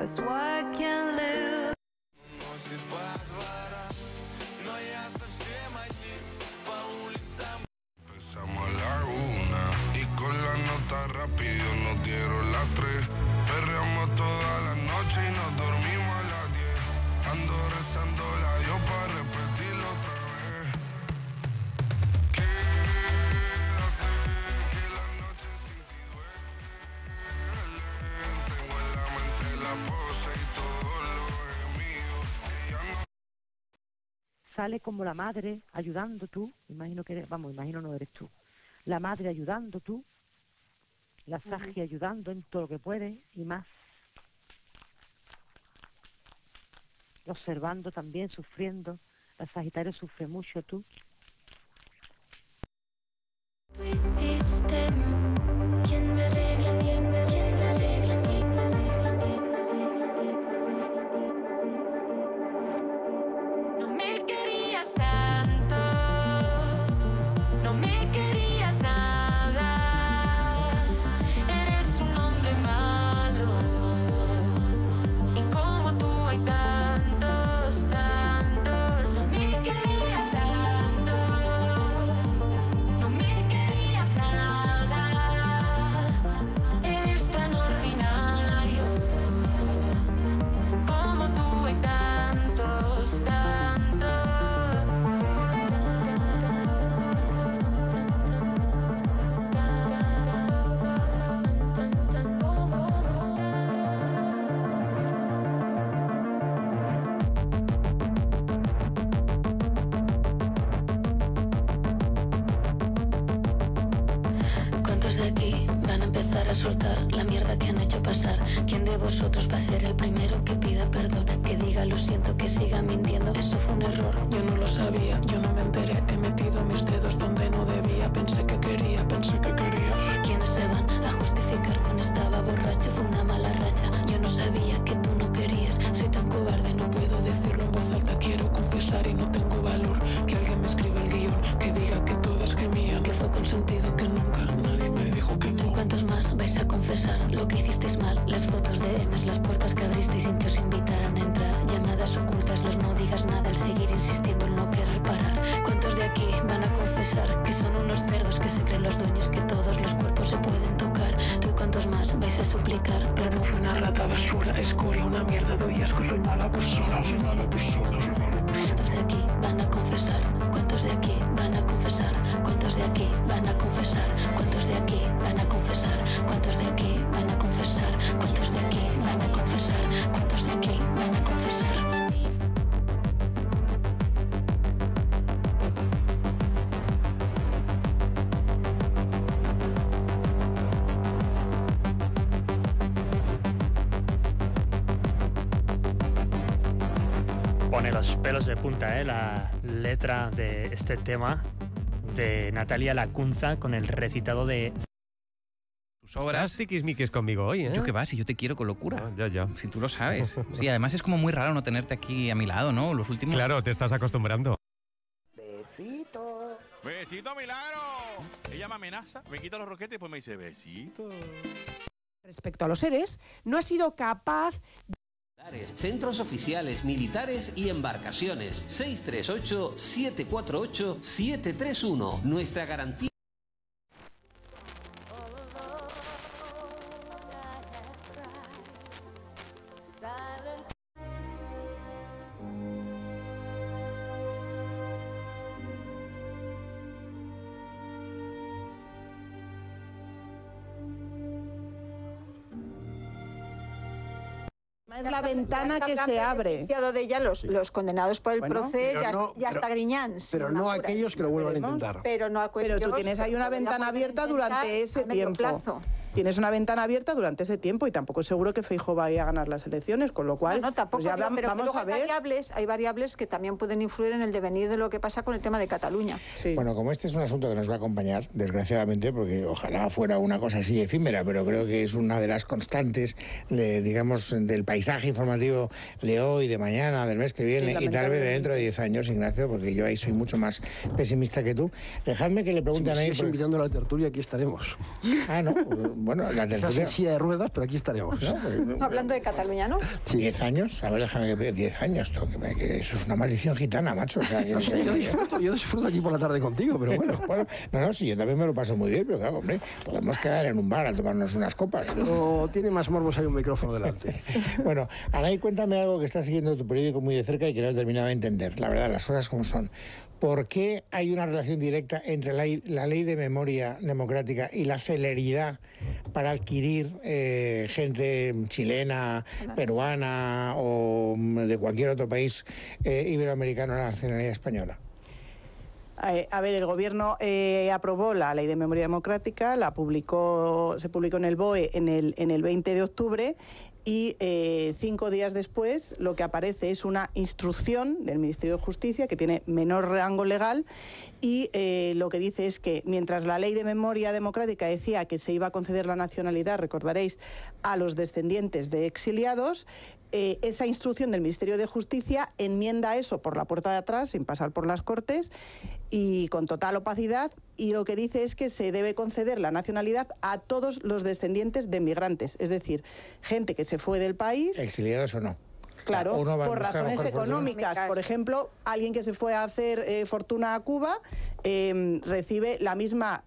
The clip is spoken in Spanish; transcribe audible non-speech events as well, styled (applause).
That's why I can't sale como la madre ayudando tú, imagino que eres, vamos, imagino no eres tú, la madre ayudando tú, la Sagi ayudando en todo lo que puede y más. Observando también, sufriendo, la Sagitario sufre mucho tú. Tú hiciste quien me arregla a mí, quien me van a empezar a soltar la mierda que han hecho pasar? ¿Quién de vosotros va a ser el primero que pida perdón? Que diga lo siento, que siga mintiendo. Eso fue un error. Yo no lo sabía, yo no me enteré. He metido mis dedos donde no debía. Pensé que quería, pensé que quería. ¿Quiénes se van a justificar con estaba borracho? Fue una mala racha. Yo no sabía que tú no querías. Soy tan cobarde, no puedo decirlo en voz alta. Quiero confesar y no tengo valor. Que alguien me escriba el guion, que diga que todas gemían. Que fue consentido, confesar lo que hicisteis mal? Las fotos de Emes, las puertas que abristeis sin que os invitaran a entrar. Llamadas ocultas, los no digas nada, el seguir insistiendo en no querer parar. ¿Cuántos de aquí van a confesar que son unos cerdos que se creen los dueños, que todos los cuerpos se pueden tocar? ¿Tú y cuántos más vais a suplicar? Perdón, fui una rata basura, escoria, una mierda, doy asco, soy mala persona, soy mala persona, soy mala persona. ¿Cuántos de aquí van a confesar? ¿Cuántos de aquí van a confesar? ¿Cuántos de aquí van a confesar? ¿Cuántos de aquí van a confesar? ¿Cuántos de Pone los pelos de punta, ¿eh? La letra de este tema de Natalia Lacunza con el recitado de Tus obras. tiquismiquis conmigo hoy, ¿eh? Yo que vas, si yo te quiero con locura. ya, ya. Si tú lo sabes. (laughs) Sí, además es como muy raro no tenerte aquí a mi lado, ¿no? Los últimos. Claro, te estás acostumbrando. Besito. Besito, milagro. Ella me amenaza, me quita los roquetes y pues me dice besito. Respecto a los seres, no ha sido capaz Centros oficiales, militares y embarcaciones. 638-748-731. Nuestra garantía. Es la ventana que se abre. de ella los, los condenados por el Bueno, proceso, pero ya, no- ya está pero- Griñán. pero no aquellos que lo vuelvan a intentar. Pero no aquellos Pero tú tienes ahí una ventana a abierta durante ese a tiempo. plazo. Tienes una ventana abierta durante ese tiempo y tampoco es seguro que Feijóo vaya a ganar las elecciones, con lo cual No, no, tampoco pues ya digo, vam- pero que vamos a hay ver. variables, hay variables que también pueden influir en el devenir de lo que pasa con el tema de Cataluña. Bueno, como este es un asunto que nos va a acompañar, desgraciadamente, porque ojalá fuera una cosa así efímera, pero creo que es una de las constantes, de, digamos, del paisaje informativo de hoy, de mañana, del mes que viene Sí, y tal vez de dentro de 10 años, Ignacio, porque yo ahí soy mucho más pesimista que tú. Dejadme que le Si pregunte me a Nay. sigues porque- invitando a la tertulia, aquí estaremos. Ah, no, (laughs) bueno, la tertulia... en silla de ruedas, pero aquí estaremos. No, pues, Hablando de Cataluña, ¿no? Diez años, a ver, déjame que vea, diez años, tú, que me- que eso es una maldición gitana, macho. O sea, que- (laughs) No sé, yo disfruto, yo disfruto aquí por la tarde contigo, pero bueno. (laughs) Bueno, no, no, sí, yo también me lo paso muy bien, pero claro, hombre, podemos quedar en un bar a tomarnos unas copas. ¿no? Pero tiene más morbos hay un micrófono delante. (laughs) Bueno, Anaí, cuéntame algo que está siguiendo tu periódico muy de cerca y que no he terminado de entender. La verdad, las cosas como son. ¿Por qué hay una relación directa entre la, la ley de memoria democrática y la celeridad para adquirir eh, gente chilena, peruana o mm, de cualquier otro país eh, iberoamericano a la nacionalidad española? Eh, A ver, el gobierno eh, aprobó la ley de memoria democrática, la publicó, se publicó en el BOE en el, en el 20 de octubre y eh, cinco días después lo que aparece es una instrucción del Ministerio de Justicia que tiene menor rango legal y eh, lo que dice es que mientras la ley de memoria democrática decía que se iba a conceder la nacionalidad, recordaréis, a los descendientes de exiliados, eh, esa instrucción del Ministerio de Justicia enmienda eso por la puerta de atrás, sin pasar por las Cortes, y con total opacidad, y lo que dice es que se debe conceder la nacionalidad a todos los descendientes de migrantes, es decir, gente que se fue del país. ¿Exiliados o no? Claro, por razones económicas. Por ejemplo, alguien que se fue a hacer eh, fortuna a Cuba eh, recibe la misma